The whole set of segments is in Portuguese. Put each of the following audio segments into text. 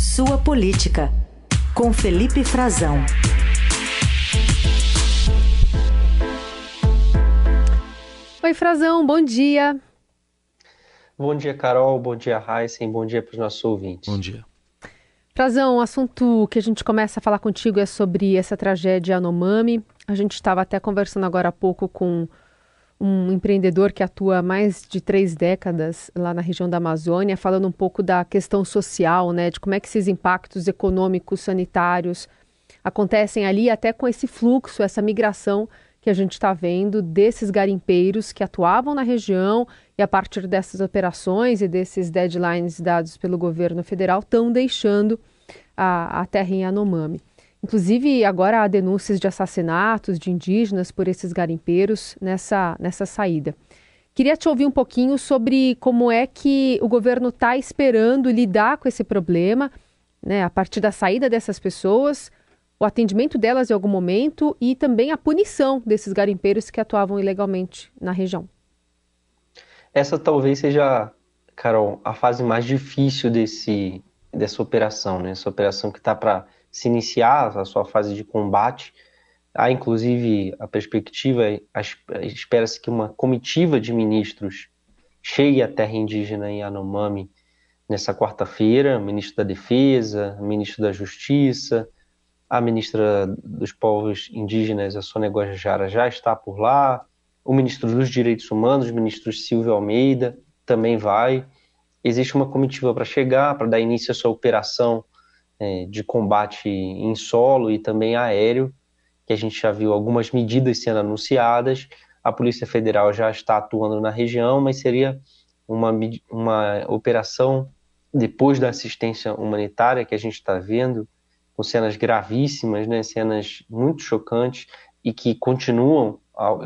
Sua Política, com Felipe Frazão. Oi, Frazão, bom dia. Bom dia, Carol. Bom dia, Heisen. Bom dia para os nossos ouvintes. Bom dia. Frazão, o assunto que a gente começa a falar contigo é sobre essa tragédia Anomami. A gente estava até conversando agora há pouco com um empreendedor que atua há mais de três décadas lá na região da Amazônia, falando um pouco da questão social, né, de como é que esses impactos econômicos, sanitários acontecem ali, até com esse fluxo, essa migração que a gente está vendo desses garimpeiros que atuavam na região e a partir dessas operações e desses deadlines dados pelo governo federal estão deixando a, a terra em Anomami. Inclusive, agora há denúncias de assassinatos de indígenas por esses garimpeiros nessa, nessa saída. Queria te ouvir um pouquinho sobre como é que o governo está esperando lidar com esse problema, né, a partir da saída dessas pessoas, o atendimento delas em algum momento e também a punição desses garimpeiros que atuavam ilegalmente na região. Essa talvez seja, Carol, a fase mais difícil desse, dessa operação, né? Essa operação que está para se iniciar a sua fase de combate. Há, inclusive, a perspectiva, espera-se que uma comitiva de ministros chegue à terra indígena em Anomami nessa quarta-feira, ministro da Defesa, ministro da Justiça, a ministra dos Povos Indígenas, a Sônia Guajajara, já está por lá, o ministro dos Direitos Humanos, o ministro Silvio Almeida, também vai. Existe uma comitiva para chegar, para dar início a sua operação é, de combate em solo e também aéreo, que a gente já viu algumas medidas sendo anunciadas. A Polícia Federal já está atuando na região, mas seria uma, uma operação depois da assistência humanitária que a gente está vendo, com cenas gravíssimas, né, cenas muito chocantes e que continuam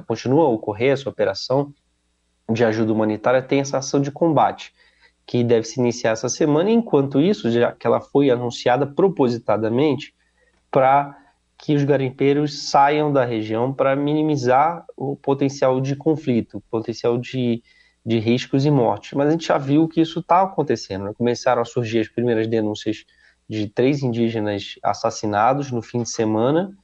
continua a ocorrer essa operação de ajuda humanitária, tem essa ação de combate que deve se iniciar essa semana. Enquanto isso, já que ela foi anunciada propositadamente para que os garimpeiros saiam da região para minimizar o potencial de conflito, potencial de, de riscos e mortes. Mas a gente já viu que isso está acontecendo. Né? Começaram a surgir as primeiras denúncias de três indígenas assassinados no fim de semana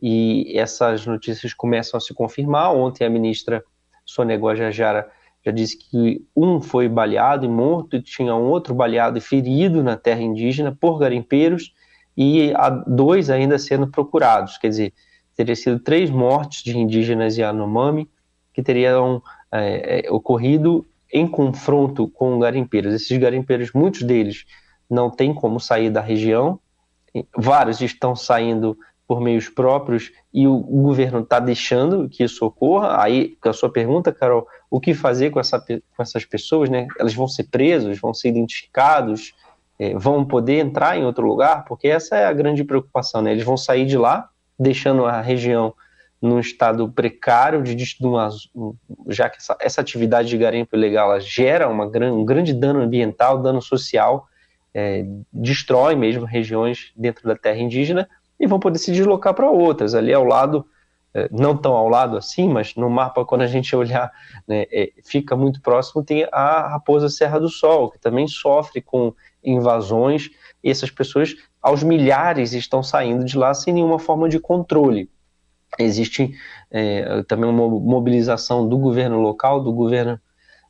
e essas notícias começam a se confirmar. Ontem a ministra Sônia Guajajara disse que um foi baleado e morto, e tinha um outro baleado e ferido na terra indígena por garimpeiros, e há dois ainda sendo procurados. Quer dizer, teria sido três mortes de indígenas Yanomami que teriam é, é, ocorrido em confronto com garimpeiros. Esses garimpeiros, muitos deles não têm como sair da região, vários estão saindo por meios próprios e o governo está deixando que isso ocorra. Aí, com a sua pergunta, Carol, o que fazer com, essa, com essas pessoas, né? Elas vão ser presos, vão ser identificados, é, vão poder entrar em outro lugar, porque essa é a grande preocupação, né? Eles vão sair de lá, deixando a região num estado precário, de, de uma, já que essa, essa, atividade de garimpo ilegal gera uma, um grande dano ambiental, dano social, é, destrói mesmo regiões dentro da terra indígena, e vão poder se deslocar para outras, ali ao lado é, não tão ao lado assim, mas no mapa, quando a gente olhar, né, é, fica muito próximo, tem a Raposa Serra do Sol, que também sofre com invasões, e essas pessoas, aos milhares, estão saindo de lá sem nenhuma forma de controle. Existe é, também uma mobilização do governo local, do governo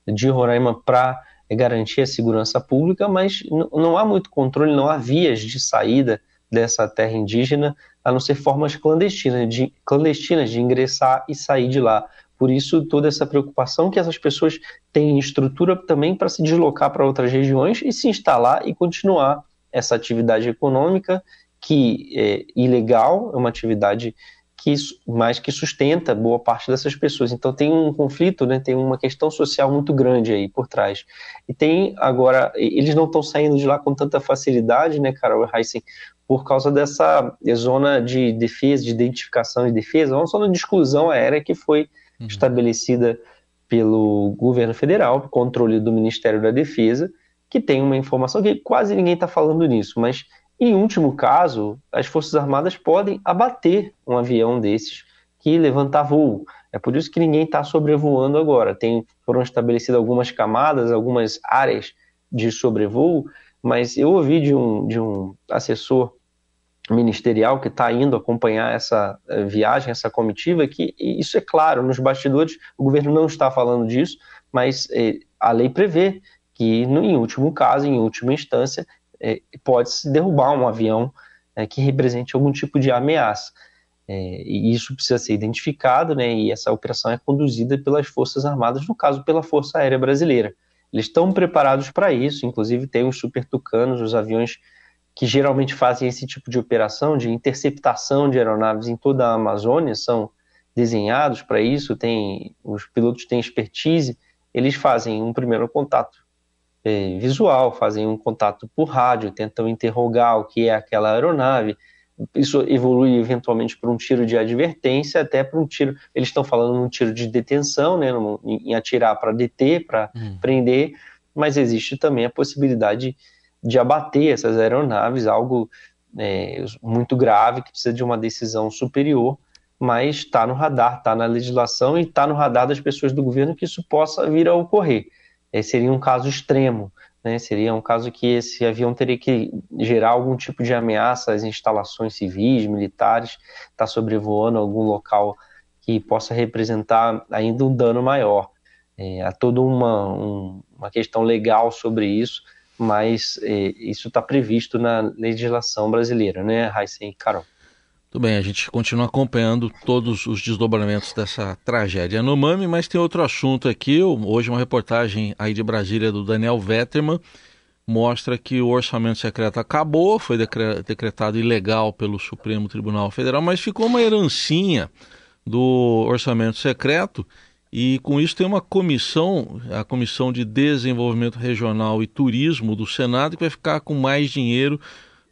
de Roraima, para garantir a segurança pública, mas não há muito controle, não há vias de saída dessa terra indígena, a não ser formas clandestinas de, clandestinas de ingressar e sair de lá. Por isso, toda essa preocupação que essas pessoas têm estrutura também para se deslocar para outras regiões e se instalar e continuar essa atividade econômica que é ilegal, é uma atividade que mais que sustenta boa parte dessas pessoas. Então tem um conflito, né, tem uma questão social muito grande aí por trás. E tem agora, eles não estão saindo de lá com tanta facilidade, né, Carol Heisen, por causa dessa zona de defesa, de identificação e defesa, uma zona de exclusão aérea que foi uhum. estabelecida pelo governo federal, controle do Ministério da Defesa, que tem uma informação que quase ninguém está falando nisso, mas em último caso, as Forças Armadas podem abater um avião desses que levantar voo. É por isso que ninguém está sobrevoando agora. Tem, foram estabelecidas algumas camadas, algumas áreas de sobrevoo, mas eu ouvi de um, de um assessor ministerial que está indo acompanhar essa eh, viagem, essa comitiva, que isso é claro, nos bastidores o governo não está falando disso, mas eh, a lei prevê que, no, em último caso, em última instância, eh, pode-se derrubar um avião que represente algum tipo de ameaça. E isso precisa ser identificado, né, e essa operação é conduzida pelas Forças Armadas, no caso, pela Força Aérea Brasileira. Eles estão preparados para isso, inclusive tem os Super Tucanos, os aviões que geralmente fazem esse tipo de operação de interceptação de aeronaves em toda a Amazônia, são desenhados para isso, tem, os pilotos têm expertise, eles fazem um primeiro contato é, visual, fazem um contato por rádio, tentam interrogar o que é aquela aeronave, isso evolui eventualmente para um tiro de advertência, até para um tiro. Eles estão falando num tiro de detenção, né, em atirar para deter, para hum. prender, mas existe também a possibilidade de abater essas aeronaves, algo é, muito grave que precisa de uma decisão superior, mas está no radar, está na legislação e está no radar das pessoas do governo que isso possa vir a ocorrer. É, seria um caso extremo, né? seria um caso que esse avião teria que gerar algum tipo de ameaça às instalações civis, militares, está sobrevoando algum local que possa representar ainda um dano maior. É, há toda uma, um, uma questão legal sobre isso, mas é, isso está previsto na legislação brasileira, né, Raíssa e Carol? Tudo bem, a gente continua acompanhando todos os desdobramentos dessa tragédia no Mami, mas tem outro assunto aqui. Hoje, uma reportagem aí de Brasília do Daniel Vetterman mostra que o orçamento secreto acabou, foi decretado ilegal pelo Supremo Tribunal Federal, mas ficou uma herancinha do orçamento secreto e com isso tem uma comissão, a Comissão de Desenvolvimento Regional e Turismo do Senado, que vai ficar com mais dinheiro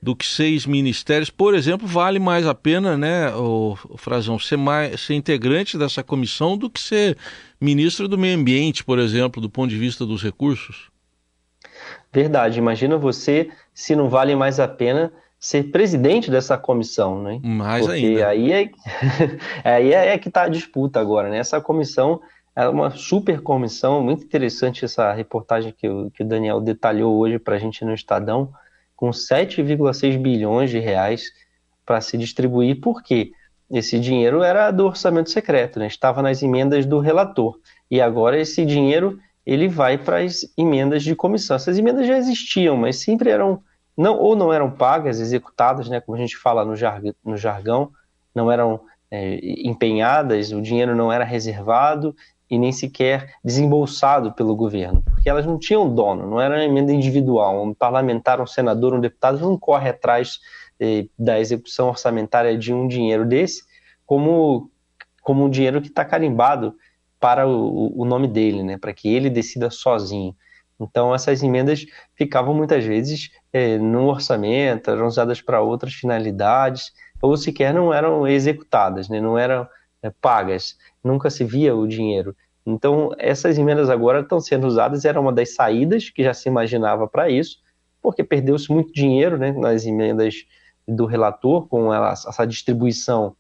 do que seis ministérios. Por exemplo, vale mais a pena, né, o, Frazão, ser, mais, ser integrante dessa comissão do que ser ministro do Meio Ambiente, por exemplo, do ponto de vista dos recursos? Verdade. Imagina você se não vale mais a pena ser presidente dessa comissão, né? Mais Porque ainda. aí é, aí é, é que está a disputa agora, né? Essa comissão é uma super comissão, muito interessante essa reportagem que o, que o Daniel detalhou hoje para a gente no Estadão, com 7,6 bilhões de reais para se distribuir, porque esse dinheiro era do orçamento secreto, né? estava nas emendas do relator, e agora esse dinheiro ele vai para as emendas de comissão. Essas emendas já existiam, mas sempre eram não ou não eram pagas, executadas, né, como a gente fala no, jarg no jargão, não eram é, empenhadas, o dinheiro não era reservado e nem sequer desembolsado pelo governo, porque elas não tinham dono, não era uma emenda individual. Um parlamentar, um senador, um deputado não corre atrás eh, da execução orçamentária de um dinheiro desse como, como um dinheiro que está carimbado para o, o nome dele, né, para que ele decida sozinho. Então, essas emendas ficavam muitas vezes é, no orçamento, eram usadas para outras finalidades, ou sequer não eram executadas, né? não eram é, pagas, nunca se via o dinheiro. Então, essas emendas agora estão sendo usadas, era uma das saídas que já se imaginava para isso, porque perdeu-se muito dinheiro né, nas emendas do relator, com ela, essa distribuição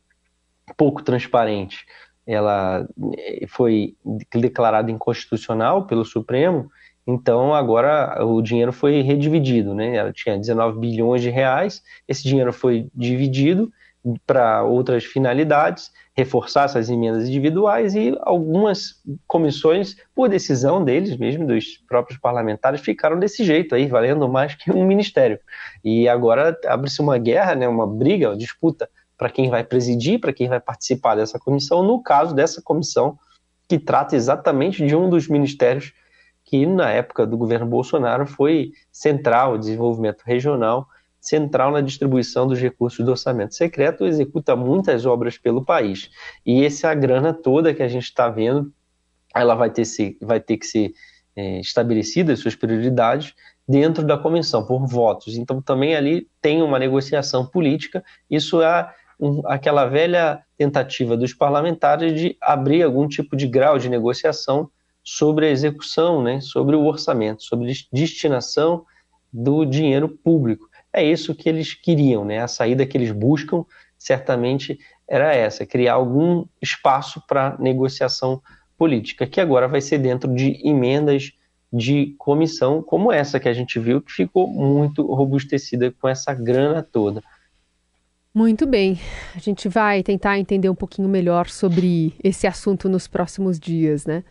pouco transparente. Ela é, foi declarada inconstitucional pelo Supremo, então agora o dinheiro foi redividido, né? Ela tinha 19 bilhões de reais, esse dinheiro foi dividido para outras finalidades, reforçar essas emendas individuais e algumas comissões, por decisão deles mesmo, dos próprios parlamentares, ficaram desse jeito aí, valendo mais que um ministério. E agora abre-se uma guerra, né, uma briga, uma disputa para quem vai presidir, para quem vai participar dessa comissão, no caso dessa comissão que trata exatamente de um dos ministérios que na época do governo Bolsonaro foi central, o desenvolvimento regional, central na distribuição dos recursos do orçamento secreto, executa muitas obras pelo país. E essa grana toda que a gente está vendo, ela vai ter, se, vai ter que ser é, estabelecida, as suas prioridades, dentro da comissão, por votos. Então também ali tem uma negociação política, isso é um, aquela velha tentativa dos parlamentares de abrir algum tipo de grau de negociação sobre a execução, né, sobre o orçamento, sobre destinação do dinheiro público. É isso que eles queriam, né? A saída que eles buscam certamente era essa, criar algum espaço para negociação política, que agora vai ser dentro de emendas de comissão como essa que a gente viu, que ficou muito robustecida com essa grana toda. Muito bem. A gente vai tentar entender um pouquinho melhor sobre esse assunto nos próximos dias, né?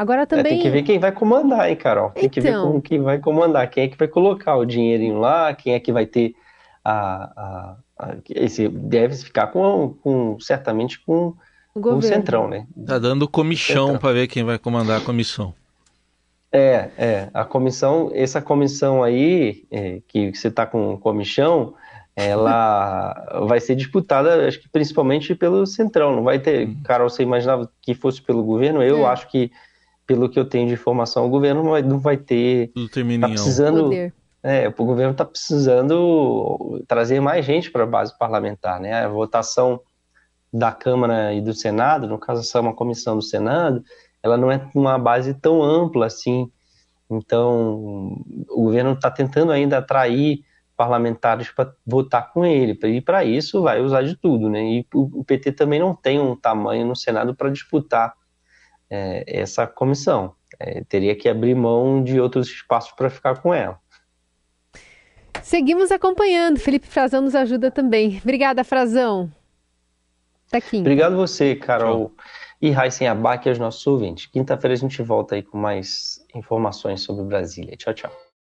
Agora também. É, tem que ver quem vai comandar, hein, Carol? Tem então... que ver então. com quem vai comandar, quem é que vai colocar o dinheirinho lá, quem é que vai ter a. a, a esse deve ficar com, com certamente com o, com o centrão, né? Tá dando comichão para ver quem vai comandar a comissão. É, é. A comissão, essa comissão aí, é, que você está com comichão, ela vai ser disputada, acho que principalmente pelo Centrão. Não vai ter, uhum. Carol, você imaginava que fosse pelo governo? Eu é. acho que, pelo que eu tenho de informação, o governo não vai, não vai ter. Tá precisando. Poder. É, o governo está precisando trazer mais gente para a base parlamentar, né? A votação da Câmara e do Senado, no caso essa é uma comissão do Senado, ela não é uma base tão ampla assim. Então, o governo está tentando ainda atrair parlamentares para votar com ele. E para isso vai usar de tudo, né? E o, PT também não tem um tamanho no Senado para disputar é, essa comissão. É, teria que abrir mão de outros espaços para ficar com ela. Seguimos acompanhando. Felipe Frazão nos ajuda também. Obrigada, Frazão. Quinta. Obrigado você, Carol. Tchau. E Raíssen Abac e aos nossos ouvintes. Quinta-feira a gente volta aí com mais informações sobre Brasília. Tchau, tchau.